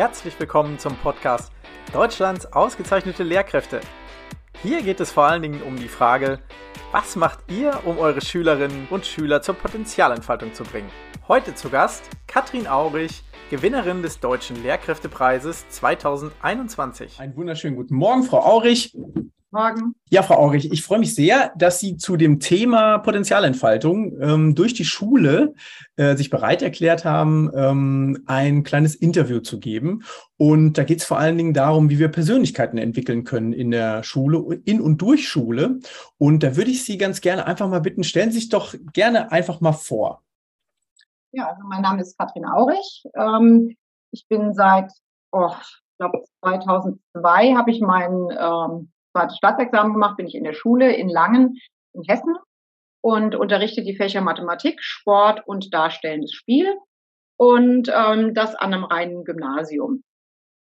herzlich willkommen zum Podcast Deutschlands ausgezeichnete Lehrkräfte. Hier geht es vor allen Dingen um die Frage, was macht ihr, um eure Schülerinnen und Schüler zur Potenzialentfaltung zu bringen? Heute zu Gast Katrin Aurich, Gewinnerin des Deutschen Lehrkräftepreises 2021. Einen wunderschönen guten Morgen, Frau Aurich. Morgen. Ja, Frau Aurich, ich freue mich sehr, dass Sie zu dem Thema Potenzialentfaltung ähm, durch die Schule äh, sich bereit erklärt haben, ähm, ein kleines Interview zu geben. Und da geht es vor allen Dingen darum, wie wir Persönlichkeiten entwickeln können in der Schule, in und durch Schule. Und da würde ich Sie ganz gerne einfach mal bitten, stellen Sie sich doch gerne einfach mal vor. Ja, also mein Name ist Katrin Aurich. Ähm, ich bin seit, oh, ich glaube 2002 habe ich meinen ähm, zweites Staatsexamen gemacht, bin ich in der Schule in Langen in Hessen und unterrichte die Fächer Mathematik, Sport und darstellendes Spiel und ähm, das an einem reinen Gymnasium.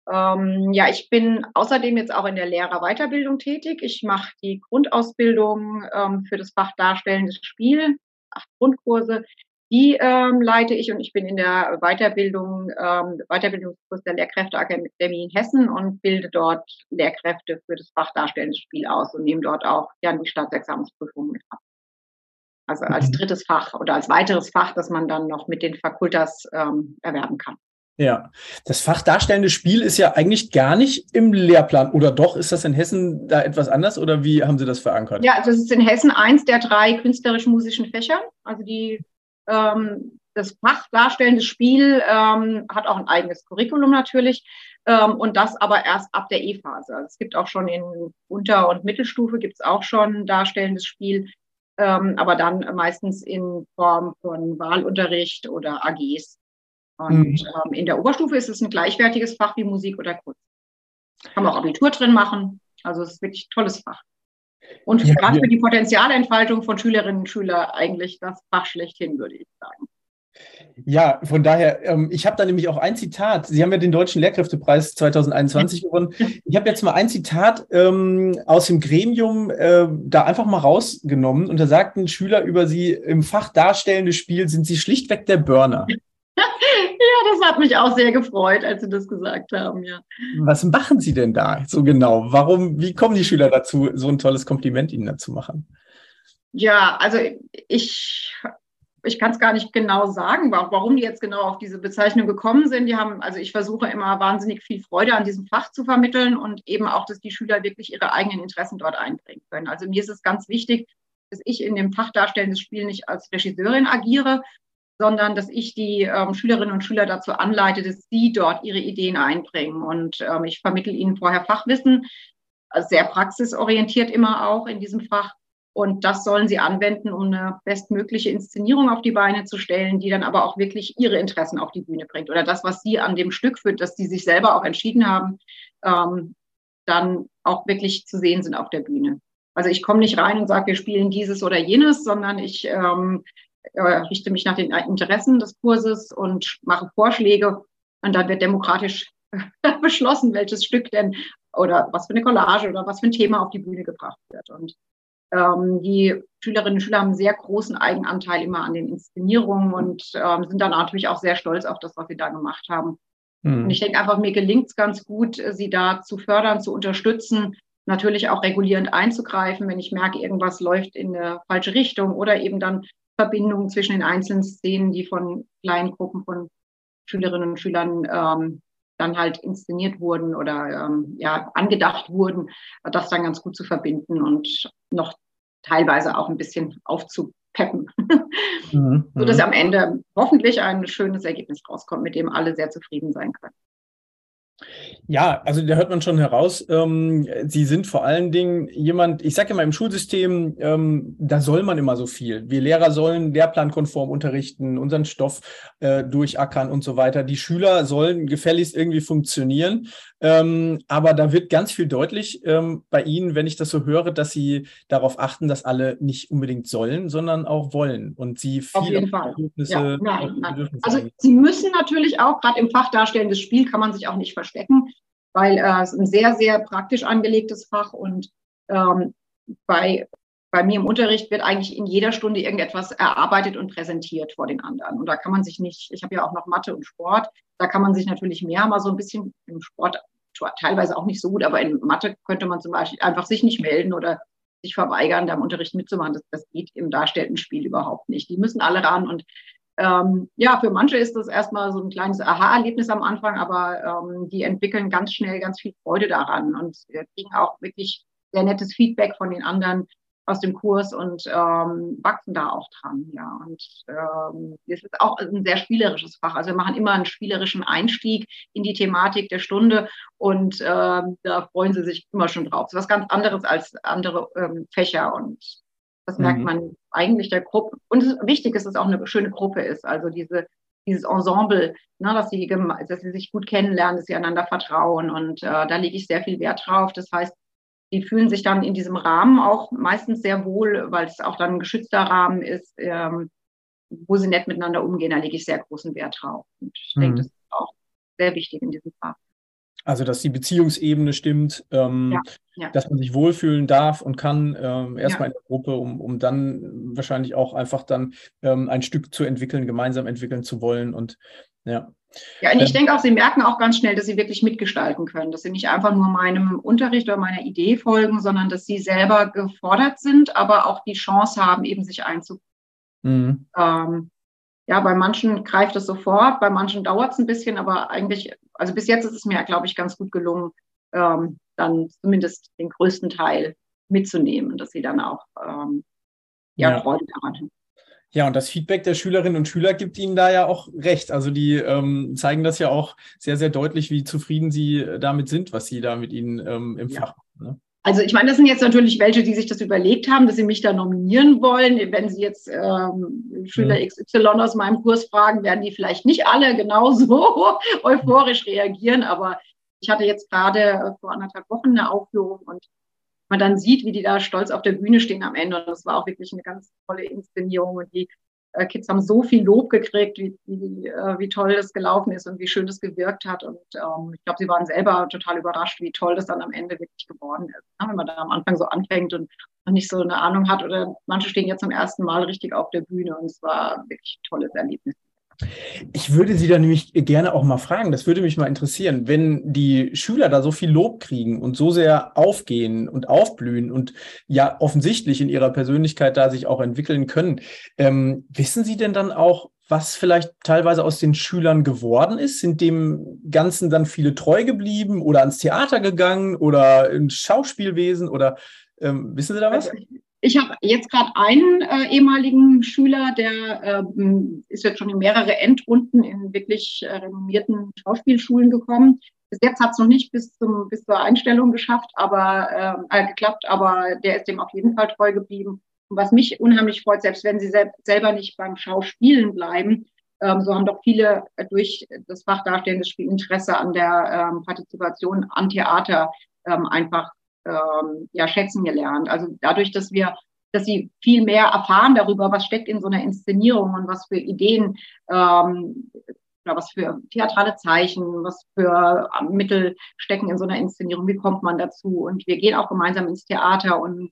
Ähm, ja, ich bin außerdem jetzt auch in der Lehrerweiterbildung tätig. Ich mache die Grundausbildung ähm, für das Fach darstellendes Spiel, acht Grundkurse. Die ähm, leite ich und ich bin in der Weiterbildung, ähm, Weiterbildungskurs der Lehrkräfteakademie in Hessen und bilde dort Lehrkräfte für das Fach Darstellendes Spiel aus und nehme dort auch ja die Staatsexamensprüfung mit ab. Also als mhm. drittes Fach oder als weiteres Fach, das man dann noch mit den Fakultas ähm, erwerben kann. Ja, das Fach darstellendes Spiel ist ja eigentlich gar nicht im Lehrplan. Oder doch, ist das in Hessen da etwas anders oder wie haben Sie das verankert? Ja, das ist in Hessen eins der drei künstlerisch-musischen Fächer. Also die ähm, das Fach darstellendes Spiel ähm, hat auch ein eigenes Curriculum natürlich ähm, und das aber erst ab der E-Phase. Also es gibt auch schon in Unter- und Mittelstufe gibt es auch schon darstellendes Spiel, ähm, aber dann meistens in Form von Wahlunterricht oder AGs. Und mhm. ähm, in der Oberstufe ist es ein gleichwertiges Fach wie Musik oder Kunst. Kann man auch Abitur drin machen. Also es ist wirklich ein tolles Fach. Und ja, gerade ja. für die Potenzialentfaltung von Schülerinnen und Schülern eigentlich das Fach schlechthin, würde ich sagen. Ja, von daher, ähm, ich habe da nämlich auch ein Zitat. Sie haben ja den Deutschen Lehrkräftepreis 2021 gewonnen. Ich habe jetzt mal ein Zitat ähm, aus dem Gremium äh, da einfach mal rausgenommen und da sagten Schüler über Sie, im Fach darstellende Spiel sind Sie schlichtweg der Burner. Ja, das hat mich auch sehr gefreut, als Sie das gesagt haben, ja. Was machen Sie denn da so genau? Warum, wie kommen die Schüler dazu, so ein tolles Kompliment Ihnen dazu machen? Ja, also ich, ich kann es gar nicht genau sagen, warum die jetzt genau auf diese Bezeichnung gekommen sind. Die haben, also ich versuche immer wahnsinnig viel Freude an diesem Fach zu vermitteln und eben auch, dass die Schüler wirklich ihre eigenen Interessen dort einbringen können. Also mir ist es ganz wichtig, dass ich in dem Fach darstellendes Spiel nicht als Regisseurin agiere, sondern dass ich die ähm, Schülerinnen und Schüler dazu anleite, dass sie dort ihre Ideen einbringen. Und ähm, ich vermittle ihnen vorher Fachwissen, also sehr praxisorientiert immer auch in diesem Fach. Und das sollen sie anwenden, um eine bestmögliche Inszenierung auf die Beine zu stellen, die dann aber auch wirklich ihre Interessen auf die Bühne bringt. Oder das, was sie an dem Stück führt, dass die sich selber auch entschieden haben, ähm, dann auch wirklich zu sehen sind auf der Bühne. Also ich komme nicht rein und sage, wir spielen dieses oder jenes, sondern ich ähm, äh, richte mich nach den Interessen des Kurses und mache Vorschläge und dann wird demokratisch beschlossen, welches Stück denn oder was für eine Collage oder was für ein Thema auf die Bühne gebracht wird. Und ähm, die Schülerinnen und Schüler haben einen sehr großen Eigenanteil immer an den Inszenierungen und ähm, sind dann natürlich auch sehr stolz auf das, was sie da gemacht haben. Mhm. Und ich denke einfach, mir gelingt es ganz gut, sie da zu fördern, zu unterstützen, natürlich auch regulierend einzugreifen, wenn ich merke, irgendwas läuft in eine falsche Richtung oder eben dann Verbindungen zwischen den einzelnen Szenen, die von kleinen Gruppen von Schülerinnen und Schülern ähm, dann halt inszeniert wurden oder ähm, ja angedacht wurden, das dann ganz gut zu verbinden und noch teilweise auch ein bisschen aufzupeppen, mhm, so dass mhm. am Ende hoffentlich ein schönes Ergebnis rauskommt, mit dem alle sehr zufrieden sein können. Ja, also da hört man schon heraus, ähm, Sie sind vor allen Dingen jemand, ich sage immer im Schulsystem, ähm, da soll man immer so viel. Wir Lehrer sollen lehrplankonform unterrichten, unseren Stoff äh, durchackern und so weiter. Die Schüler sollen gefälligst irgendwie funktionieren. Ähm, aber da wird ganz viel deutlich ähm, bei Ihnen, wenn ich das so höre, dass Sie darauf achten, dass alle nicht unbedingt sollen, sondern auch wollen. Und Sie viel auf jeden Fall. Ja, nein, nein. Also Sie müssen natürlich auch, gerade im Fach darstellendes Spiel kann man sich auch nicht verstecken weil äh, es ein sehr, sehr praktisch angelegtes Fach und ähm, bei bei mir im Unterricht wird eigentlich in jeder Stunde irgendetwas erarbeitet und präsentiert vor den anderen. Und da kann man sich nicht, ich habe ja auch noch Mathe und Sport, da kann man sich natürlich mehr mal so ein bisschen im Sport teilweise auch nicht so gut, aber in Mathe könnte man zum Beispiel einfach sich nicht melden oder sich verweigern, da im Unterricht mitzumachen. Das, das geht im darstellenden Spiel überhaupt nicht. Die müssen alle ran und ähm, ja, für manche ist das erstmal so ein kleines Aha-Erlebnis am Anfang, aber ähm, die entwickeln ganz schnell ganz viel Freude daran und kriegen auch wirklich sehr nettes Feedback von den anderen, aus dem Kurs und ähm, wachsen da auch dran. Ja, und ähm, es ist auch ein sehr spielerisches Fach. Also wir machen immer einen spielerischen Einstieg in die Thematik der Stunde und ähm, da freuen sie sich immer schon drauf. Das ist was ganz anderes als andere ähm, Fächer und das merkt mhm. man eigentlich der Gruppe. Und es, wichtig ist, dass es auch eine schöne Gruppe ist. Also diese dieses Ensemble, ne, dass, sie, dass sie sich gut kennenlernen, dass sie einander vertrauen. Und äh, da lege ich sehr viel Wert drauf. Das heißt, die fühlen sich dann in diesem Rahmen auch meistens sehr wohl, weil es auch dann ein geschützter Rahmen ist, ähm, wo sie nett miteinander umgehen. Da lege ich sehr großen Wert drauf. Und ich mhm. denke, das ist auch sehr wichtig in diesem Fall. Also, dass die Beziehungsebene stimmt, ähm, ja, ja. dass man sich wohlfühlen darf und kann, ähm, erstmal ja. in der Gruppe, um, um dann wahrscheinlich auch einfach dann ähm, ein Stück zu entwickeln, gemeinsam entwickeln zu wollen. Und ja. Ja, und ich denke auch, sie merken auch ganz schnell, dass sie wirklich mitgestalten können, dass sie nicht einfach nur meinem Unterricht oder meiner Idee folgen, sondern dass sie selber gefordert sind, aber auch die Chance haben, eben sich einzubringen. Mhm. Ähm, ja, bei manchen greift es sofort, bei manchen dauert es ein bisschen, aber eigentlich, also bis jetzt ist es mir, glaube ich, ganz gut gelungen, ähm, dann zumindest den größten Teil mitzunehmen, dass sie dann auch ähm, ja, ja. Freude daran haben. Ja, und das Feedback der Schülerinnen und Schüler gibt Ihnen da ja auch recht. Also die ähm, zeigen das ja auch sehr, sehr deutlich, wie zufrieden Sie damit sind, was Sie da mit Ihnen ähm, im ja. Fach machen. Ne? Also ich meine, das sind jetzt natürlich welche, die sich das überlegt haben, dass sie mich da nominieren wollen. Wenn Sie jetzt ähm, Schüler mhm. XY aus meinem Kurs fragen, werden die vielleicht nicht alle genauso euphorisch reagieren. Aber ich hatte jetzt gerade vor anderthalb Wochen eine Aufführung und man dann sieht, wie die da stolz auf der Bühne stehen am Ende. Und das war auch wirklich eine ganz tolle Inszenierung. Und die äh, Kids haben so viel Lob gekriegt, wie, wie, äh, wie toll das gelaufen ist und wie schön das gewirkt hat. Und ähm, ich glaube, sie waren selber total überrascht, wie toll das dann am Ende wirklich geworden ist. Ja, wenn man da am Anfang so anfängt und noch nicht so eine Ahnung hat oder manche stehen jetzt zum ersten Mal richtig auf der Bühne und es war wirklich ein tolles Erlebnis. Ich würde Sie da nämlich gerne auch mal fragen, das würde mich mal interessieren, wenn die Schüler da so viel Lob kriegen und so sehr aufgehen und aufblühen und ja offensichtlich in ihrer Persönlichkeit da sich auch entwickeln können, ähm, wissen Sie denn dann auch, was vielleicht teilweise aus den Schülern geworden ist? Sind dem Ganzen dann viele treu geblieben oder ans Theater gegangen oder ins Schauspielwesen oder ähm, wissen Sie da was? Also ich habe jetzt gerade einen äh, ehemaligen Schüler, der äh, ist jetzt schon in mehrere Endrunden in wirklich äh, renommierten Schauspielschulen gekommen. Bis jetzt hat es noch nicht bis, zum, bis zur Einstellung geschafft, aber äh, äh, geklappt, aber der ist dem auf jeden Fall treu geblieben. Und was mich unheimlich freut, selbst wenn sie sel selber nicht beim Schauspielen bleiben, ähm, so haben doch viele durch das Fach darstellendes Spiel Interesse an der ähm, Partizipation an Theater ähm, einfach ähm, ja, schätzen gelernt. Also dadurch, dass wir dass sie viel mehr erfahren darüber, was steckt in so einer Inszenierung und was für Ideen, ähm, was für theatrale Zeichen, was für Mittel stecken in so einer Inszenierung, wie kommt man dazu. Und wir gehen auch gemeinsam ins Theater und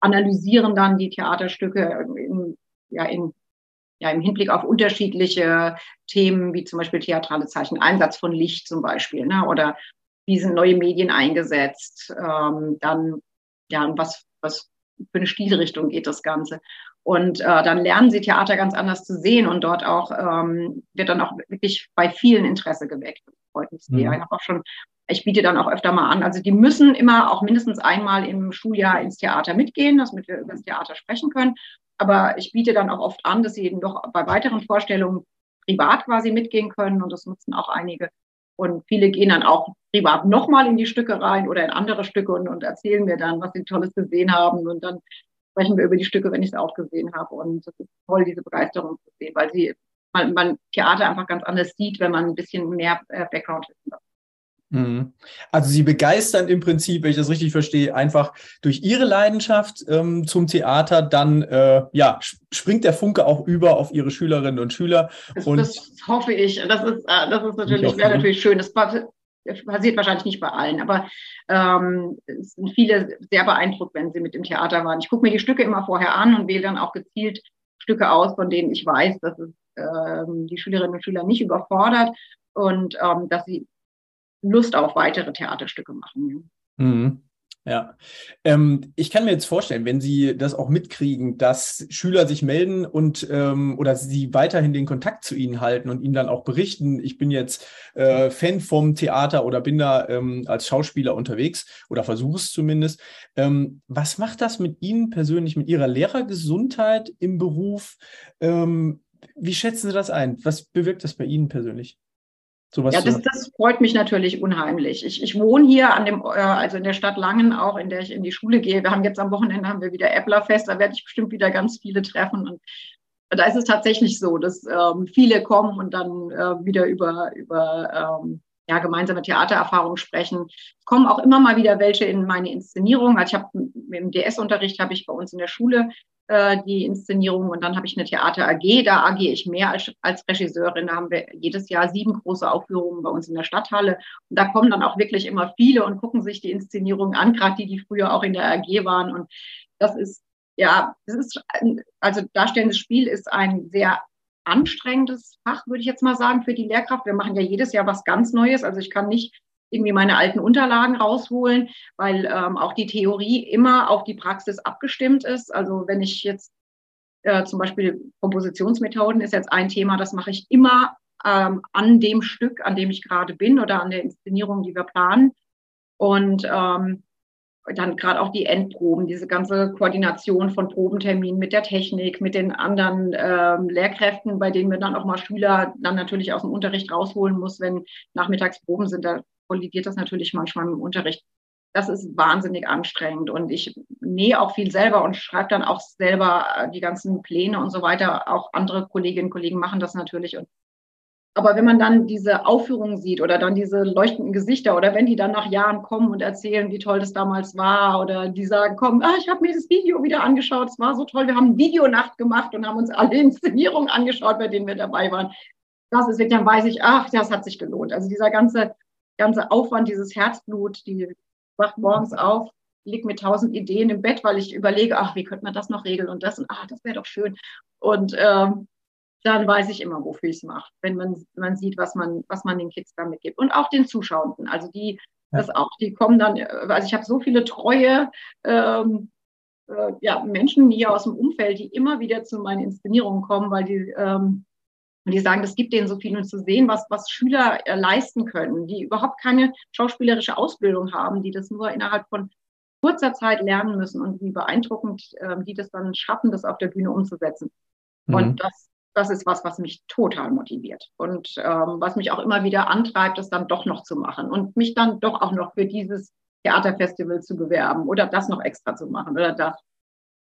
analysieren dann die Theaterstücke in, ja, in, ja, im Hinblick auf unterschiedliche Themen, wie zum Beispiel theatrale Zeichen, Einsatz von Licht zum Beispiel, ne, oder wie sind neue Medien eingesetzt, ähm, dann ja, was, was für eine Stilrichtung geht das Ganze. Und äh, dann lernen sie Theater ganz anders zu sehen und dort auch ähm, wird dann auch wirklich bei vielen Interesse geweckt. Freut mich sehr. Mhm. Ich habe auch schon, ich biete dann auch öfter mal an. Also die müssen immer auch mindestens einmal im Schuljahr ins Theater mitgehen, damit wir über das Theater sprechen können. Aber ich biete dann auch oft an, dass sie eben doch bei weiteren Vorstellungen privat quasi mitgehen können und das nutzen auch einige. Und viele gehen dann auch privat nochmal in die Stücke rein oder in andere Stücke und, und erzählen mir dann, was sie Tolles gesehen haben. Und dann sprechen wir über die Stücke, wenn ich es auch gesehen habe. Und es ist toll, diese Begeisterung zu sehen, weil sie man, man Theater einfach ganz anders sieht, wenn man ein bisschen mehr äh, Background wissen hat. Mhm. Also Sie begeistern im Prinzip, wenn ich das richtig verstehe, einfach durch Ihre Leidenschaft ähm, zum Theater, dann äh, ja, springt der Funke auch über auf Ihre Schülerinnen und Schüler. Das, und das hoffe ich. Das ist, äh, das ist natürlich, wäre natürlich schön. Das passiert wahrscheinlich nicht bei allen, aber ähm, es sind viele sehr beeindruckt, wenn sie mit dem Theater waren. Ich gucke mir die Stücke immer vorher an und wähle dann auch gezielt Stücke aus, von denen ich weiß, dass es ähm, die Schülerinnen und Schüler nicht überfordert und ähm, dass sie Lust auf weitere Theaterstücke machen. Mhm. Ja, ähm, ich kann mir jetzt vorstellen, wenn Sie das auch mitkriegen, dass Schüler sich melden und ähm, oder Sie weiterhin den Kontakt zu Ihnen halten und Ihnen dann auch berichten, ich bin jetzt äh, Fan vom Theater oder bin da ähm, als Schauspieler unterwegs oder versuche es zumindest. Ähm, was macht das mit Ihnen persönlich, mit Ihrer Lehrergesundheit im Beruf? Ähm, wie schätzen Sie das ein? Was bewirkt das bei Ihnen persönlich? Sowas ja, das, das freut mich natürlich unheimlich. Ich, ich wohne hier an dem, äh, also in der Stadt Langen auch, in der ich in die Schule gehe. Wir haben jetzt am Wochenende haben wir wieder Äpplerfest, da werde ich bestimmt wieder ganz viele treffen. Und da ist es tatsächlich so, dass ähm, viele kommen und dann äh, wieder über, über ähm, ja, gemeinsame Theatererfahrungen sprechen. Es kommen auch immer mal wieder welche in meine Inszenierung. Also ich habe im DS-Unterricht habe ich bei uns in der Schule äh, die Inszenierung und dann habe ich eine Theater AG. Da agiere ich mehr als, als Regisseurin. Da haben wir jedes Jahr sieben große Aufführungen bei uns in der Stadthalle. Und da kommen dann auch wirklich immer viele und gucken sich die Inszenierungen an, gerade die, die früher auch in der AG waren. Und das ist, ja, das ist, also darstellendes Spiel ist ein sehr anstrengendes Fach, würde ich jetzt mal sagen, für die Lehrkraft. Wir machen ja jedes Jahr was ganz Neues. Also ich kann nicht irgendwie meine alten Unterlagen rausholen, weil ähm, auch die Theorie immer auf die Praxis abgestimmt ist. Also wenn ich jetzt äh, zum Beispiel Kompositionsmethoden ist jetzt ein Thema, das mache ich immer ähm, an dem Stück, an dem ich gerade bin oder an der Inszenierung, die wir planen. Und ähm, dann gerade auch die Endproben, diese ganze Koordination von Probenterminen mit der Technik, mit den anderen ähm, Lehrkräften, bei denen wir dann auch mal Schüler dann natürlich aus dem Unterricht rausholen muss, wenn Nachmittagsproben sind, da kollidiert das natürlich manchmal im Unterricht. Das ist wahnsinnig anstrengend und ich nähe auch viel selber und schreibe dann auch selber äh, die ganzen Pläne und so weiter. Auch andere Kolleginnen und Kollegen machen das natürlich und aber wenn man dann diese Aufführungen sieht oder dann diese leuchtenden Gesichter oder wenn die dann nach Jahren kommen und erzählen, wie toll das damals war oder die sagen, komm, ah, ich habe mir das Video wieder angeschaut, es war so toll, wir haben Videonacht gemacht und haben uns alle Inszenierungen angeschaut, bei denen wir dabei waren. Das ist, dann weiß ich, ach, das hat sich gelohnt. Also dieser ganze, ganze Aufwand, dieses Herzblut, die wacht morgens auf, liegt mit tausend Ideen im Bett, weil ich überlege, ach, wie könnte man das noch regeln und das und ach, das wäre doch schön. Und ähm, dann weiß ich immer, wofür ich es mache, wenn man, man sieht, was man, was man den Kids damit gibt. Und auch den Zuschauenden. Also die, ja. das auch, die kommen dann, also ich habe so viele treue ähm, äh, ja, Menschen hier aus dem Umfeld, die immer wieder zu meinen Inszenierungen kommen, weil die, ähm, die sagen, das gibt denen so viel und zu sehen, was, was Schüler äh, leisten können, die überhaupt keine schauspielerische Ausbildung haben, die das nur innerhalb von kurzer Zeit lernen müssen und wie beeindruckend äh, die das dann schaffen, das auf der Bühne umzusetzen. Mhm. Und das das ist was, was mich total motiviert und ähm, was mich auch immer wieder antreibt, das dann doch noch zu machen und mich dann doch auch noch für dieses Theaterfestival zu bewerben oder das noch extra zu machen oder das.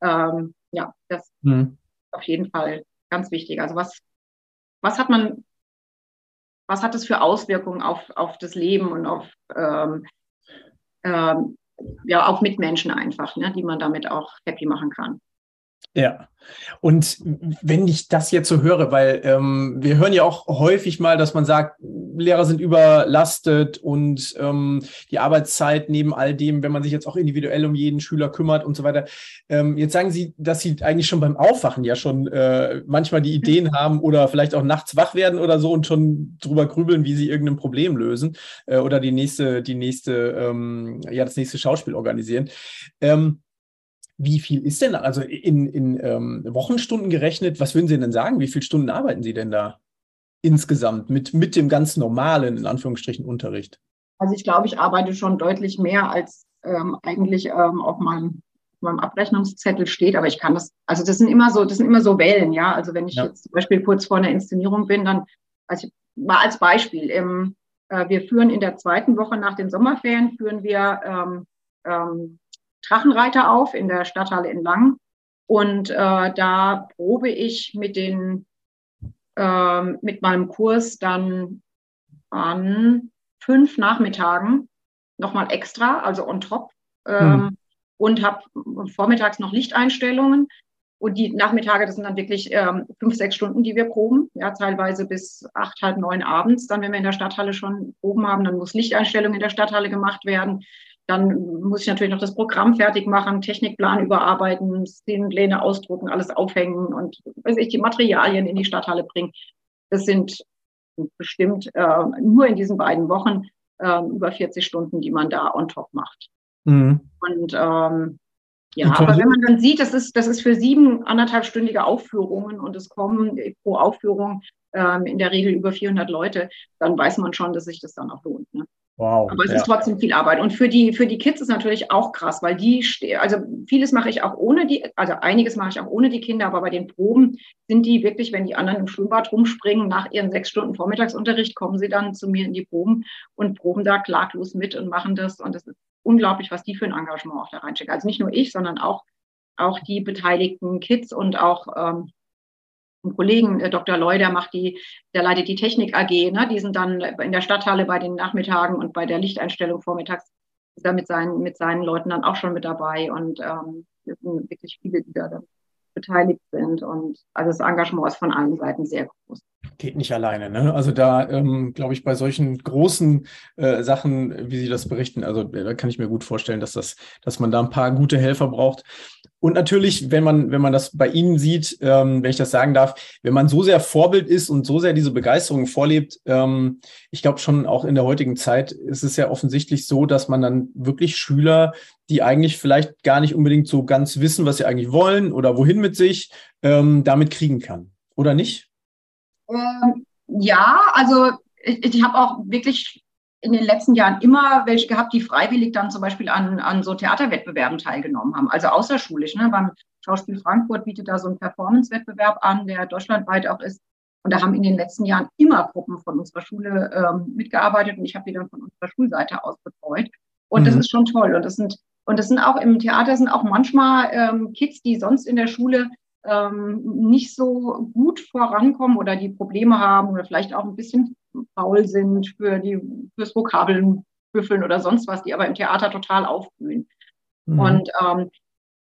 Ähm, ja, das mhm. ist auf jeden Fall ganz wichtig. Also was, was hat man, was hat es für Auswirkungen auf, auf das Leben und auf, ähm, ähm, ja, auf Mitmenschen einfach, ne, die man damit auch happy machen kann. Ja, und wenn ich das jetzt so höre, weil ähm, wir hören ja auch häufig mal, dass man sagt, Lehrer sind überlastet und ähm, die Arbeitszeit neben all dem, wenn man sich jetzt auch individuell um jeden Schüler kümmert und so weiter. Ähm, jetzt sagen Sie, dass Sie eigentlich schon beim Aufwachen ja schon äh, manchmal die Ideen haben oder vielleicht auch nachts wach werden oder so und schon drüber grübeln, wie Sie irgendein Problem lösen äh, oder die nächste, die nächste, ähm, ja, das nächste Schauspiel organisieren. Ähm, wie viel ist denn, also in, in ähm, Wochenstunden gerechnet, was würden Sie denn sagen? Wie viele Stunden arbeiten Sie denn da insgesamt mit, mit dem ganz normalen, in Anführungsstrichen, Unterricht? Also ich glaube, ich arbeite schon deutlich mehr, als ähm, eigentlich ähm, auf meinem, meinem Abrechnungszettel steht, aber ich kann das, also das sind immer so, das sind immer so Wellen, ja. Also wenn ich ja. jetzt zum Beispiel kurz vor einer Inszenierung bin, dann, also mal als Beispiel, im, äh, wir führen in der zweiten Woche nach den Sommerferien, führen wir ähm, ähm, Drachenreiter auf in der Stadthalle in Lang. Und äh, da probe ich mit den äh, mit meinem Kurs dann an fünf Nachmittagen nochmal extra, also on top. Ähm, hm. Und habe vormittags noch Lichteinstellungen. Und die Nachmittage, das sind dann wirklich ähm, fünf, sechs Stunden, die wir proben. Ja, teilweise bis acht, halb neun abends. Dann, wenn wir in der Stadthalle schon Proben haben, dann muss Lichteinstellung in der Stadthalle gemacht werden. Dann muss ich natürlich noch das Programm fertig machen, Technikplan überarbeiten, Szenenpläne ausdrucken, alles aufhängen und weiß ich, die Materialien in die Stadthalle bringen. Das sind bestimmt äh, nur in diesen beiden Wochen äh, über 40 Stunden, die man da on top macht. Mhm. Und ähm, ja, aber wenn man dann sieht, das ist, das ist für sieben anderthalbstündige Aufführungen und es kommen pro Aufführung ähm, in der Regel über 400 Leute, dann weiß man schon, dass sich das dann auch lohnt. Ne? Wow. Aber es ja. ist trotzdem viel Arbeit. Und für die, für die Kids ist natürlich auch krass, weil die, also vieles mache ich auch ohne die, also einiges mache ich auch ohne die Kinder, aber bei den Proben sind die wirklich, wenn die anderen im Schwimmbad rumspringen, nach ihren sechs Stunden Vormittagsunterricht kommen sie dann zu mir in die Proben und proben da klaglos mit und machen das. Und das ist unglaublich, was die für ein Engagement auch da reinstecken. Also nicht nur ich, sondern auch, auch die beteiligten Kids und auch ähm, Kollegen, äh, Dr. Loy, der macht die, der leitet die Technik AG, ne? die sind dann in der Stadthalle bei den Nachmittagen und bei der Lichteinstellung vormittags ist er mit seinen, mit seinen Leuten dann auch schon mit dabei und ähm, es sind wirklich viele, die da beteiligt sind und also das Engagement ist von allen Seiten sehr groß geht nicht alleine. Ne? Also da ähm, glaube ich bei solchen großen äh, Sachen, wie Sie das berichten, also äh, da kann ich mir gut vorstellen, dass das, dass man da ein paar gute Helfer braucht. Und natürlich, wenn man, wenn man das bei Ihnen sieht, ähm, wenn ich das sagen darf, wenn man so sehr Vorbild ist und so sehr diese Begeisterung vorlebt, ähm, ich glaube schon auch in der heutigen Zeit ist es ja offensichtlich so, dass man dann wirklich Schüler, die eigentlich vielleicht gar nicht unbedingt so ganz wissen, was sie eigentlich wollen oder wohin mit sich, ähm, damit kriegen kann. Oder nicht? Ähm, ja, also ich, ich habe auch wirklich in den letzten Jahren immer welche gehabt, die freiwillig dann zum Beispiel an, an so Theaterwettbewerben teilgenommen haben, also außerschulisch. Ne? Beim Schauspiel Frankfurt bietet da so einen Performance-Wettbewerb an, der deutschlandweit auch ist. Und da haben in den letzten Jahren immer Gruppen von unserer Schule ähm, mitgearbeitet und ich habe die dann von unserer Schulseite aus betreut. Und mhm. das ist schon toll. Und das sind, und das sind auch im Theater sind auch manchmal ähm, Kids, die sonst in der Schule ähm, nicht so gut vorankommen oder die Probleme haben oder vielleicht auch ein bisschen faul sind für die, fürs Vokabeln büffeln oder sonst was, die aber im Theater total aufblühen. Mhm. Und ähm,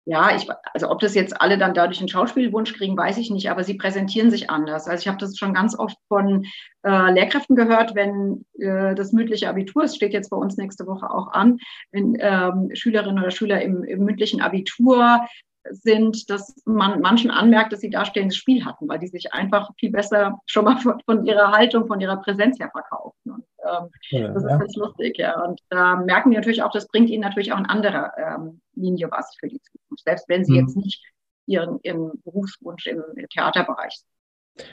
ja, ich, also ob das jetzt alle dann dadurch einen Schauspielwunsch kriegen, weiß ich nicht, aber sie präsentieren sich anders. Also ich habe das schon ganz oft von äh, Lehrkräften gehört, wenn äh, das mündliche Abitur, es steht jetzt bei uns nächste Woche auch an, wenn ähm, Schülerinnen oder Schüler im, im mündlichen Abitur sind, dass man manchen anmerkt, dass sie dastehendes Spiel hatten, weil die sich einfach viel besser schon mal von, von ihrer Haltung, von ihrer Präsenz her verkaufen. Und, ähm, ja, das ist ja. ganz lustig, ja. Und da äh, merken die natürlich auch, das bringt ihnen natürlich auch in anderer ähm, Linie was für die Zukunft, selbst wenn sie mhm. jetzt nicht ihren, ihren Berufswunsch im Theaterbereich sind.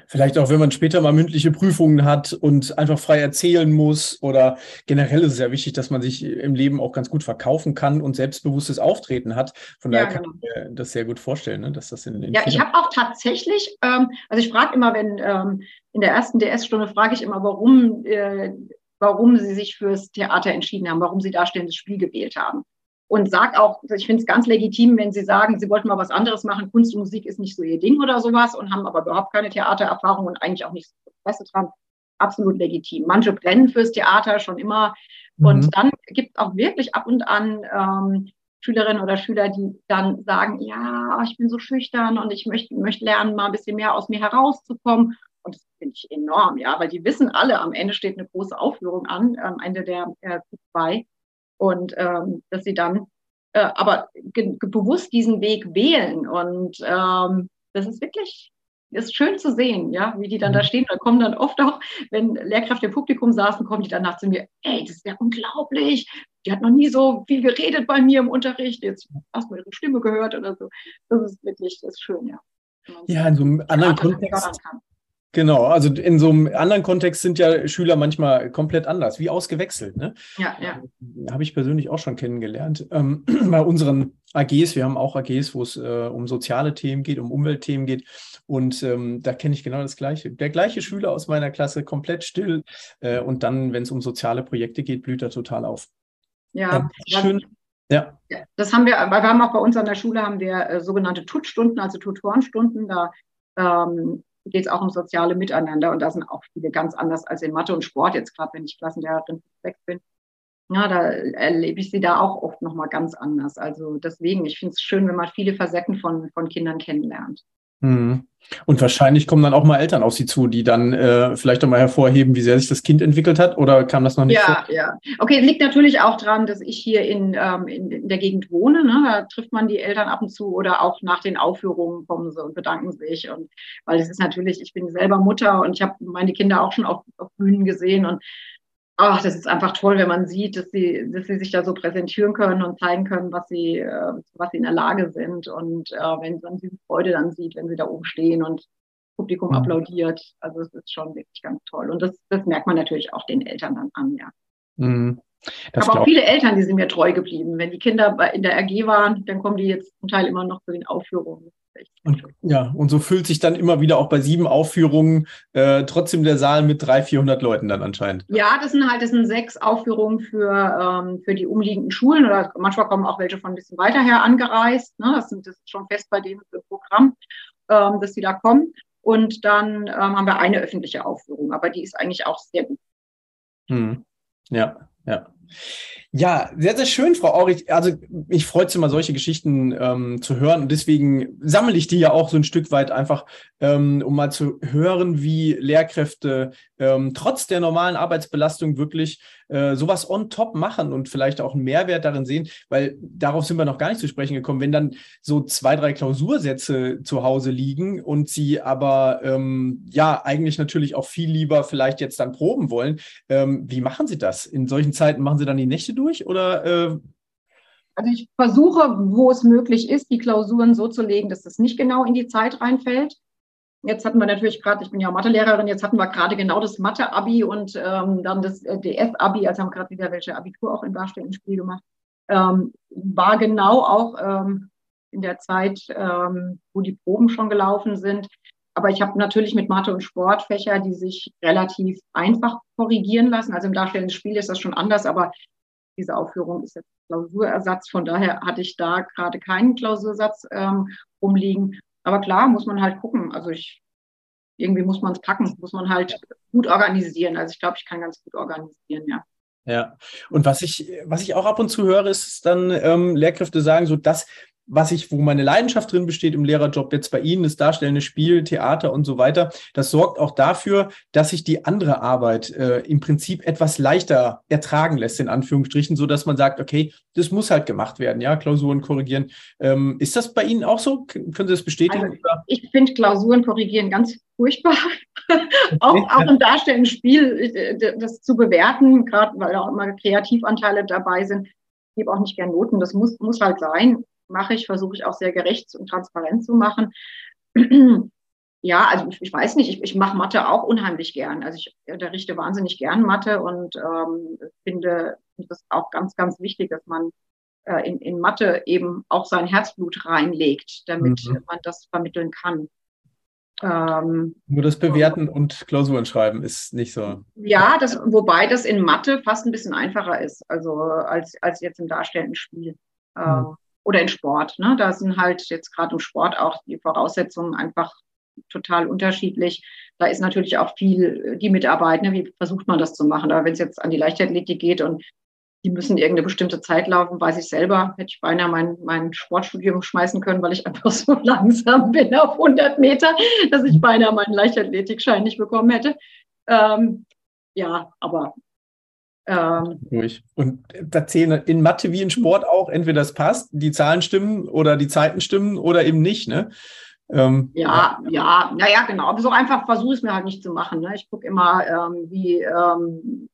Vielleicht auch, wenn man später mal mündliche Prüfungen hat und einfach frei erzählen muss oder generell ist es ja wichtig, dass man sich im Leben auch ganz gut verkaufen kann und selbstbewusstes Auftreten hat. Von daher ja, genau. kann ich mir das sehr gut vorstellen, ne, dass das in, in Ja, ich habe auch tatsächlich, ähm, also ich frage immer, wenn ähm, in der ersten DS-Stunde frage ich immer, warum, äh, warum Sie sich fürs Theater entschieden haben, warum Sie darstellendes Spiel gewählt haben und sag auch, ich finde es ganz legitim, wenn Sie sagen, Sie wollten mal was anderes machen, Kunst und Musik ist nicht so Ihr Ding oder sowas und haben aber überhaupt keine Theatererfahrung und eigentlich auch nicht so Interesse dran. Absolut legitim. Manche brennen fürs Theater schon immer. Mhm. Und dann gibt es auch wirklich ab und an ähm, Schülerinnen oder Schüler, die dann sagen, ja, ich bin so schüchtern und ich möchte, möchte lernen, mal ein bisschen mehr aus mir herauszukommen. Und das finde ich enorm, ja, weil die wissen alle, am Ende steht eine große Aufführung an, am Ende der äh, Q2 und ähm, dass sie dann äh, aber bewusst diesen Weg wählen und ähm, das ist wirklich ist schön zu sehen, ja, wie die dann da mhm. stehen. Da kommen dann oft auch, wenn Lehrkräfte im Publikum saßen, kommen die danach zu mir, ey, das ist ja unglaublich. Die hat noch nie so viel geredet bei mir im Unterricht. Jetzt hast du ihre Stimme gehört oder so. Das ist wirklich, das ist schön, ja. Ja, in so einem anderen Kontext. Genau, also in so einem anderen Kontext sind ja Schüler manchmal komplett anders, wie ausgewechselt. Ne? Ja, ja. Habe ich persönlich auch schon kennengelernt. Ähm, bei unseren AGs, wir haben auch AGs, wo es äh, um soziale Themen geht, um Umweltthemen geht. Und ähm, da kenne ich genau das Gleiche. Der gleiche Schüler aus meiner Klasse, komplett still. Äh, und dann, wenn es um soziale Projekte geht, blüht er total auf. Ja, ähm, schön. Ja. Das haben wir, weil wir haben auch bei uns an der Schule haben wir äh, sogenannte Tutstunden, also Tutorenstunden. Da ähm, geht es auch um soziale Miteinander und da sind auch viele ganz anders als in Mathe und Sport, jetzt gerade wenn ich Klassenlehrerin weg bin. Ja, da erlebe ich sie da auch oft nochmal ganz anders. Also deswegen, ich finde es schön, wenn man viele Facetten von, von Kindern kennenlernt. Mhm. Und wahrscheinlich kommen dann auch mal Eltern auf Sie zu, die dann äh, vielleicht auch mal hervorheben, wie sehr sich das Kind entwickelt hat, oder kam das noch nicht ja, vor? Ja, Okay, liegt natürlich auch daran, dass ich hier in, ähm, in, in, der Gegend wohne. Ne? Da trifft man die Eltern ab und zu oder auch nach den Aufführungen kommen sie und bedanken sich. Und weil es ist natürlich, ich bin selber Mutter und ich habe meine Kinder auch schon auf, auf Bühnen gesehen und ach, das ist einfach toll, wenn man sieht, dass sie, dass sie sich da so präsentieren können und zeigen können, was sie, äh, was sie in der Lage sind. Und äh, wenn man diese Freude dann sieht, wenn sie da oben stehen und Publikum mhm. applaudiert, also es ist schon wirklich ganz toll. Und das, das merkt man natürlich auch den Eltern dann an, ja. Mhm. Das Aber auch viele Eltern, die sind mir treu geblieben. Wenn die Kinder in der RG waren, dann kommen die jetzt zum Teil immer noch zu den Aufführungen. Und, ja, und so füllt sich dann immer wieder auch bei sieben Aufführungen äh, trotzdem der Saal mit 300, 400 Leuten dann anscheinend. Ja, das sind halt das sind sechs Aufführungen für, ähm, für die umliegenden Schulen oder manchmal kommen auch welche von ein bisschen weiter her angereist. Ne? Das, sind, das ist schon fest bei im Programm, ähm, dass sie da kommen. Und dann ähm, haben wir eine öffentliche Aufführung, aber die ist eigentlich auch sehr gut. Hm. Ja, ja. Ja, sehr, sehr schön, Frau Aurich. Also mich freut es immer, solche Geschichten ähm, zu hören. Und deswegen sammle ich die ja auch so ein Stück weit einfach, ähm, um mal zu hören, wie Lehrkräfte ähm, trotz der normalen Arbeitsbelastung wirklich äh, sowas on top machen und vielleicht auch einen Mehrwert darin sehen, weil darauf sind wir noch gar nicht zu sprechen gekommen. Wenn dann so zwei, drei Klausursätze zu Hause liegen und sie aber ähm, ja eigentlich natürlich auch viel lieber vielleicht jetzt dann proben wollen, ähm, wie machen sie das? In solchen Zeiten machen sie dann die Nächte durch oder? Äh also ich versuche, wo es möglich ist, die Klausuren so zu legen, dass das nicht genau in die Zeit reinfällt. Jetzt hatten wir natürlich gerade, ich bin ja Mathelehrerin, jetzt hatten wir gerade genau das Mathe-Abi und ähm, dann das äh, DS-Abi, also haben gerade wieder welche Abitur auch im darstellenden Spiel gemacht. Ähm, war genau auch ähm, in der Zeit, ähm, wo die Proben schon gelaufen sind. Aber ich habe natürlich mit Mathe und Sportfächer, die sich relativ einfach korrigieren lassen. Also im darstellenden Spiel ist das schon anders, aber diese Aufführung ist jetzt Klausurersatz. Von daher hatte ich da gerade keinen Klausursatz ähm, rumliegen. Aber klar, muss man halt gucken. Also ich, irgendwie muss man es packen, muss man halt gut organisieren. Also ich glaube, ich kann ganz gut organisieren, ja. Ja, und was ich, was ich auch ab und zu höre, ist dann ähm, Lehrkräfte sagen, so das, was ich, wo meine Leidenschaft drin besteht im Lehrerjob, jetzt bei Ihnen, das darstellende Spiel, Theater und so weiter, das sorgt auch dafür, dass sich die andere Arbeit äh, im Prinzip etwas leichter ertragen lässt, in Anführungsstrichen, so dass man sagt, okay, das muss halt gemacht werden, ja, Klausuren korrigieren. Ähm, ist das bei Ihnen auch so? Können Sie das bestätigen? Also, ich finde Klausuren korrigieren ganz furchtbar. auch, auch im darstellenden Spiel äh, das zu bewerten, gerade weil auch immer Kreativanteile dabei sind. Ich gebe auch nicht gern Noten. Das muss, muss halt sein mache ich, versuche ich auch sehr gerecht und transparent zu machen. ja, also ich, ich, weiß nicht, ich, ich mache Mathe auch unheimlich gern. Also ich unterrichte wahnsinnig gern Mathe und ähm, finde das auch ganz, ganz wichtig, dass man äh, in, in Mathe eben auch sein Herzblut reinlegt, damit mhm. man das vermitteln kann. Ähm, Nur das Bewerten und Klausuren schreiben ist nicht so. Ja, das, wobei das in Mathe fast ein bisschen einfacher ist, also als, als jetzt im darstellenden Spiel. Mhm. Ähm, oder in Sport. Ne? Da sind halt jetzt gerade im Sport auch die Voraussetzungen einfach total unterschiedlich. Da ist natürlich auch viel äh, die Mitarbeit, ne? wie versucht man das zu machen. Aber wenn es jetzt an die Leichtathletik geht und die müssen irgendeine bestimmte Zeit laufen, weiß ich selber, hätte ich beinahe mein, mein Sportstudium schmeißen können, weil ich einfach so langsam bin auf 100 Meter, dass ich beinahe meinen Leichtathletikschein nicht bekommen hätte. Ähm, ja, aber ähm. Und da zählen in Mathe wie in Sport auch, entweder das passt, die Zahlen stimmen oder die Zeiten stimmen oder eben nicht, ne? Ähm, ja, ja, naja, genau. Aber so einfach versuche ich es mir halt nicht zu machen. Ne? Ich gucke immer, ähm, wie, ähm,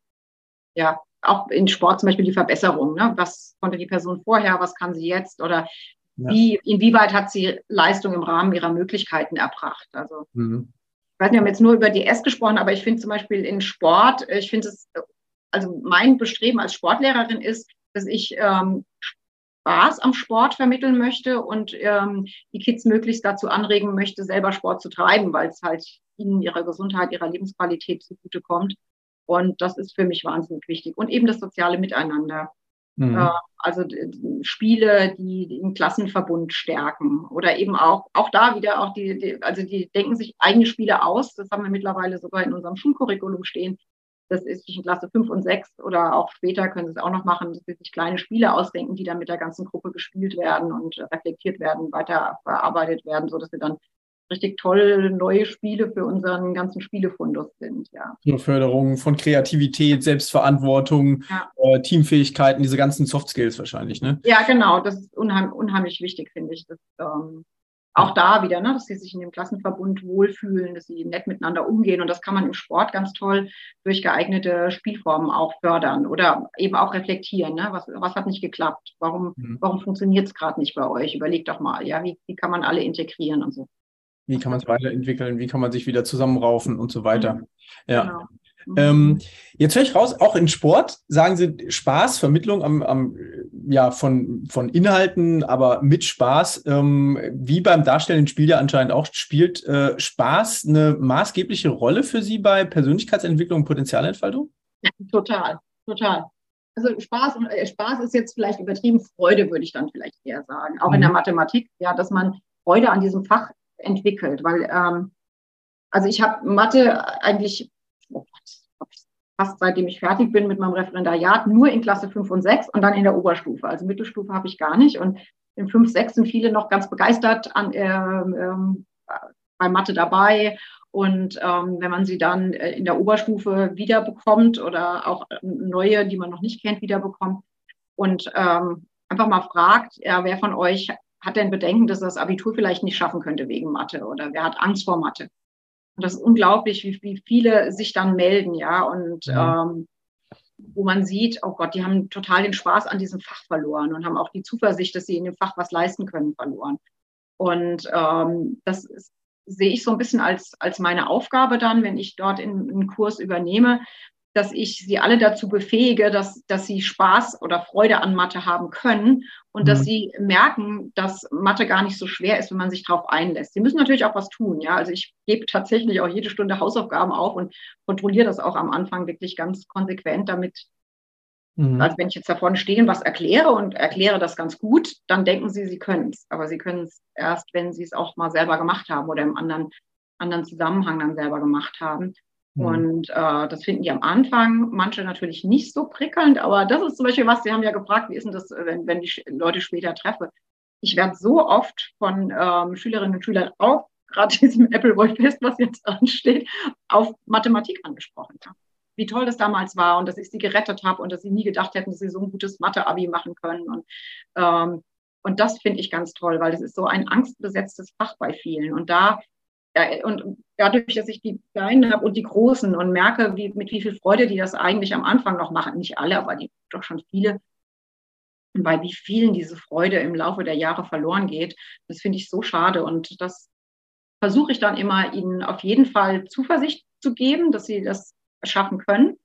ja, auch in Sport zum Beispiel die Verbesserung. Ne? Was konnte die Person vorher, was kann sie jetzt oder ja. wie, inwieweit hat sie Leistung im Rahmen ihrer Möglichkeiten erbracht? Also, mhm. ich weiß nicht, wir haben jetzt nur über die S gesprochen, aber ich finde zum Beispiel in Sport, ich finde es also mein Bestreben als Sportlehrerin ist, dass ich ähm, Spaß am Sport vermitteln möchte und ähm, die Kids möglichst dazu anregen möchte, selber Sport zu treiben, weil es halt ihnen ihrer Gesundheit, ihrer Lebensqualität zugute kommt. Und das ist für mich wahnsinnig wichtig. Und eben das soziale Miteinander. Mhm. Äh, also Spiele, die den Klassenverbund stärken oder eben auch, auch da wieder auch die, die, also die denken sich eigene Spiele aus. Das haben wir mittlerweile sogar in unserem Schulcurriculum stehen das ist in Klasse 5 und 6 oder auch später können sie es auch noch machen, dass sie sich kleine Spiele ausdenken, die dann mit der ganzen Gruppe gespielt werden und reflektiert werden, weiter verarbeitet werden, sodass sie dann richtig tolle neue Spiele für unseren ganzen Spielefundus sind. Ja. Zur Förderung von Kreativität, Selbstverantwortung, ja. äh, Teamfähigkeiten, diese ganzen Soft Skills wahrscheinlich, ne? Ja, genau. Das ist unheim unheimlich wichtig, finde ich. Das, ähm, auch da wieder, ne, dass sie sich in dem Klassenverbund wohlfühlen, dass sie nett miteinander umgehen. Und das kann man im Sport ganz toll durch geeignete Spielformen auch fördern oder eben auch reflektieren. Ne? Was, was hat nicht geklappt? Warum, mhm. warum funktioniert es gerade nicht bei euch? Überlegt doch mal, ja, wie, wie kann man alle integrieren und so. Wie kann man es weiterentwickeln? Wie kann man sich wieder zusammenraufen und so weiter? Mhm. Ja. Genau. Ähm, mhm. jetzt höre ich raus, auch in Sport sagen Sie Spaß, Vermittlung am, am, ja, von, von Inhalten, aber mit Spaß. Ähm, wie beim darstellenden Spiel ja anscheinend auch, spielt äh, Spaß eine maßgebliche Rolle für Sie bei Persönlichkeitsentwicklung und Potenzialentfaltung? Total, total. Also Spaß, äh, Spaß ist jetzt vielleicht übertrieben, Freude würde ich dann vielleicht eher sagen. Auch mhm. in der mhm. Mathematik, ja, dass man Freude an diesem Fach entwickelt, weil ähm, also ich habe Mathe eigentlich fast seitdem ich fertig bin mit meinem Referendariat, nur in Klasse 5 und 6 und dann in der Oberstufe. Also Mittelstufe habe ich gar nicht. Und in 5, 6 sind viele noch ganz begeistert an, äh, ähm, bei Mathe dabei. Und ähm, wenn man sie dann äh, in der Oberstufe wiederbekommt oder auch neue, die man noch nicht kennt, wiederbekommt und ähm, einfach mal fragt, ja, wer von euch hat denn Bedenken, dass er das Abitur vielleicht nicht schaffen könnte wegen Mathe oder wer hat Angst vor Mathe? Und das ist unglaublich, wie, wie viele sich dann melden, ja. Und ja. Ähm, wo man sieht, oh Gott, die haben total den Spaß an diesem Fach verloren und haben auch die Zuversicht, dass sie in dem Fach was leisten können, verloren. Und ähm, das ist, sehe ich so ein bisschen als, als meine Aufgabe dann, wenn ich dort in, einen Kurs übernehme, dass ich sie alle dazu befähige, dass, dass sie Spaß oder Freude an Mathe haben können und mhm. dass sie merken, dass Mathe gar nicht so schwer ist, wenn man sich darauf einlässt. Sie müssen natürlich auch was tun. Ja, also ich gebe tatsächlich auch jede Stunde Hausaufgaben auf und kontrolliere das auch am Anfang wirklich ganz konsequent, damit Mhm. Also wenn ich jetzt davon stehe und was erkläre und erkläre das ganz gut, dann denken Sie, Sie können es. Aber Sie können es erst, wenn Sie es auch mal selber gemacht haben oder im anderen, anderen Zusammenhang dann selber gemacht haben. Mhm. Und äh, das finden die am Anfang manche natürlich nicht so prickelnd, aber das ist zum Beispiel was, Sie haben ja gefragt, wie ist denn das, wenn, wenn ich Leute später treffe? Ich werde so oft von ähm, Schülerinnen und Schülern auch, gerade diesem Apple Boy Fest, was jetzt ansteht, auf Mathematik angesprochen. Ja. Wie toll das damals war und dass ich sie gerettet habe und dass sie nie gedacht hätten, dass sie so ein gutes Mathe-Abi machen können. Und, ähm, und das finde ich ganz toll, weil das ist so ein angstbesetztes Fach bei vielen. Und da ja, und dadurch, dass ich die Kleinen habe und die Großen und merke, wie, mit wie viel Freude die das eigentlich am Anfang noch machen, nicht alle, aber die doch schon viele, bei wie vielen diese Freude im Laufe der Jahre verloren geht, das finde ich so schade. Und das versuche ich dann immer, ihnen auf jeden Fall Zuversicht zu geben, dass sie das schaffen können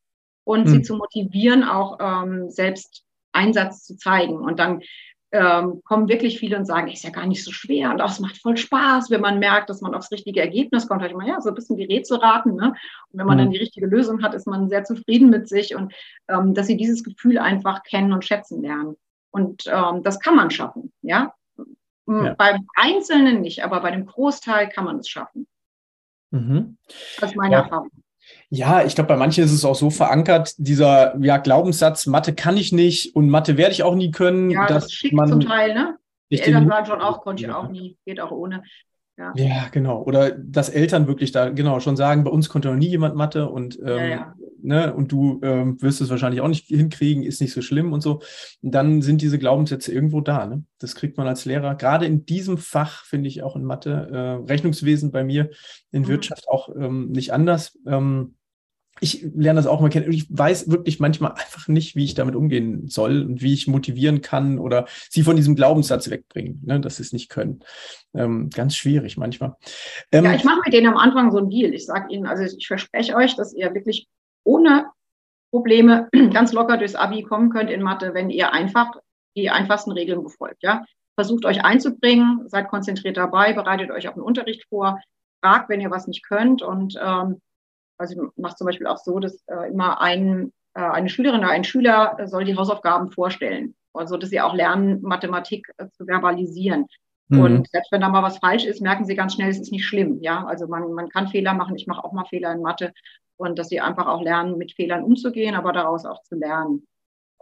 und mhm. sie zu motivieren, auch ähm, selbst Einsatz zu zeigen. Und dann ähm, kommen wirklich viele und sagen, ist ja gar nicht so schwer und auch es macht voll Spaß, wenn man merkt, dass man aufs richtige Ergebnis kommt. ich meine, ja, so ein bisschen wie Rätselraten. Ne? Und wenn man mhm. dann die richtige Lösung hat, ist man sehr zufrieden mit sich und ähm, dass sie dieses Gefühl einfach kennen und schätzen lernen. Und ähm, das kann man schaffen, ja. ja. Beim Einzelnen nicht, aber bei dem Großteil kann man es schaffen. Mhm. Das ist meine ja. Erfahrung. Ja, ich glaube, bei manchen ist es auch so verankert, dieser ja, Glaubenssatz, Mathe kann ich nicht und Mathe werde ich auch nie können. Ja, das schickt zum Teil, ne? Die Eltern sagen schon auch, konnte ich auch nie, geht auch ohne. Ja. ja. genau. Oder dass Eltern wirklich da genau schon sagen, bei uns konnte noch nie jemand Mathe und, ähm, ja, ja. Ne, und du ähm, wirst es wahrscheinlich auch nicht hinkriegen, ist nicht so schlimm und so. Und dann sind diese Glaubenssätze irgendwo da. Ne? Das kriegt man als Lehrer. Gerade in diesem Fach finde ich auch in Mathe, äh, Rechnungswesen bei mir, in mhm. Wirtschaft auch ähm, nicht anders. Ähm, ich lerne das auch mal kennen. Ich weiß wirklich manchmal einfach nicht, wie ich damit umgehen soll und wie ich motivieren kann oder sie von diesem Glaubenssatz wegbringen, ne, dass sie es nicht können. Ähm, ganz schwierig manchmal. Ähm, ja, ich mache mit denen am Anfang so ein Deal. Ich sage ihnen, also ich verspreche euch, dass ihr wirklich ohne Probleme ganz locker durchs Abi kommen könnt in Mathe, wenn ihr einfach die einfachsten Regeln befolgt. Ja? Versucht euch einzubringen, seid konzentriert dabei, bereitet euch auf den Unterricht vor, fragt, wenn ihr was nicht könnt und ähm, also ich mache zum Beispiel auch so, dass äh, immer ein, äh, eine Schülerin oder ein Schüler soll die Hausaufgaben vorstellen. Also dass sie auch lernen, Mathematik äh, zu verbalisieren. Mhm. Und selbst wenn da mal was falsch ist, merken sie ganz schnell, es ist nicht schlimm. Ja, also man, man kann Fehler machen. Ich mache auch mal Fehler in Mathe. Und dass sie einfach auch lernen, mit Fehlern umzugehen, aber daraus auch zu lernen.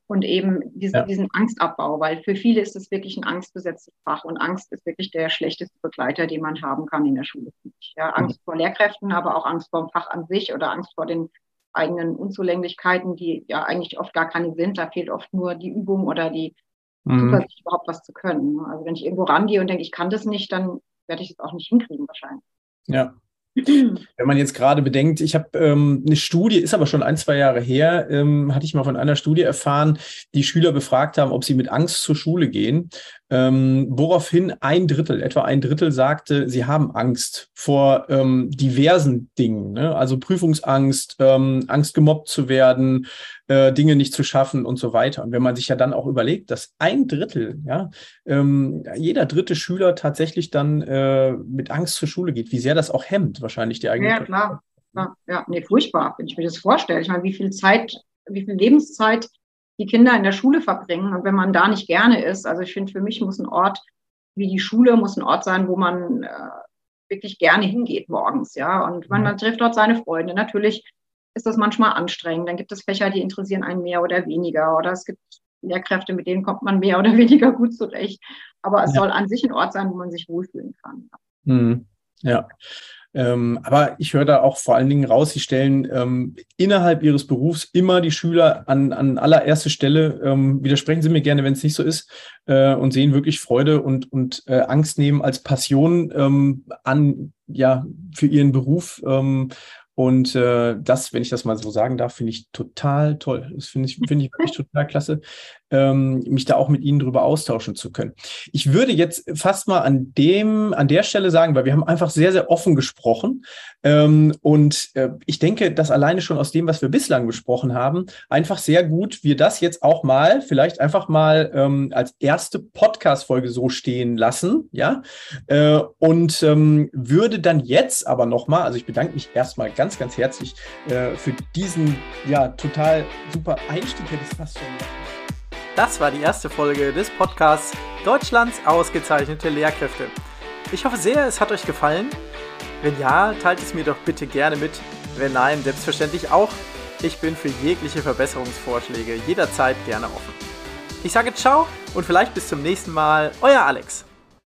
Und eben diese, ja. diesen Angstabbau, weil für viele ist es wirklich ein angstbesetztes Fach und Angst ist wirklich der schlechteste Begleiter, den man haben kann in der Schule. Ja, Angst mhm. vor Lehrkräften, aber auch Angst vor dem Fach an sich oder Angst vor den eigenen Unzulänglichkeiten, die ja eigentlich oft gar keine sind. Da fehlt oft nur die Übung oder die mhm. Zuversicht, überhaupt was zu können. Also wenn ich irgendwo rangehe und denke, ich kann das nicht, dann werde ich es auch nicht hinkriegen wahrscheinlich. Ja, wenn man jetzt gerade bedenkt, ich habe ähm, eine Studie, ist aber schon ein, zwei Jahre her, ähm, hatte ich mal von einer Studie erfahren, die Schüler befragt haben, ob sie mit Angst zur Schule gehen. Ähm, woraufhin ein Drittel, etwa ein Drittel sagte, sie haben Angst vor ähm, diversen Dingen, ne? also Prüfungsangst, ähm, Angst gemobbt zu werden, äh, Dinge nicht zu schaffen und so weiter. Und wenn man sich ja dann auch überlegt, dass ein Drittel, ja, ähm, jeder dritte Schüler tatsächlich dann äh, mit Angst zur Schule geht, wie sehr das auch hemmt, wahrscheinlich die eigene. Ja, klar. Ja, nee, furchtbar, wenn ich mir das vorstelle. Ich meine, wie viel Zeit, wie viel Lebenszeit die Kinder in der Schule verbringen. Und wenn man da nicht gerne ist, also ich finde, für mich muss ein Ort wie die Schule muss ein Ort sein, wo man äh, wirklich gerne hingeht morgens, ja. Und man, man mhm. trifft dort seine Freunde. Natürlich ist das manchmal anstrengend. Dann gibt es Fächer, die interessieren einen mehr oder weniger. Oder es gibt Lehrkräfte, mit denen kommt man mehr oder weniger gut zurecht. Aber es ja. soll an sich ein Ort sein, wo man sich wohlfühlen kann. Mhm. Ja. Ähm, aber ich höre da auch vor allen Dingen raus, Sie stellen ähm, innerhalb Ihres Berufs immer die Schüler an, an allererste Stelle. Ähm, widersprechen Sie mir gerne, wenn es nicht so ist, äh, und sehen wirklich Freude und, und äh, Angst nehmen als Passion ähm, an, ja, für Ihren Beruf. Ähm, und äh, das, wenn ich das mal so sagen darf, finde ich total toll. Das finde ich, finde ich wirklich total klasse, ähm, mich da auch mit Ihnen drüber austauschen zu können. Ich würde jetzt fast mal an dem, an der Stelle sagen, weil wir haben einfach sehr, sehr offen gesprochen. Ähm, und äh, ich denke, dass alleine schon aus dem, was wir bislang besprochen haben, einfach sehr gut wir das jetzt auch mal, vielleicht einfach mal ähm, als erste Podcast-Folge so stehen lassen. Ja. Äh, und ähm, würde dann jetzt aber nochmal, also ich bedanke mich erstmal ganz ganz, herzlich äh, für diesen ja total super Einstieg, hätte ich fast schon Das war die erste Folge des Podcasts Deutschlands ausgezeichnete Lehrkräfte. Ich hoffe sehr, es hat euch gefallen. Wenn ja, teilt es mir doch bitte gerne mit. Wenn nein, selbstverständlich auch. Ich bin für jegliche Verbesserungsvorschläge jederzeit gerne offen. Ich sage ciao und vielleicht bis zum nächsten Mal. Euer Alex.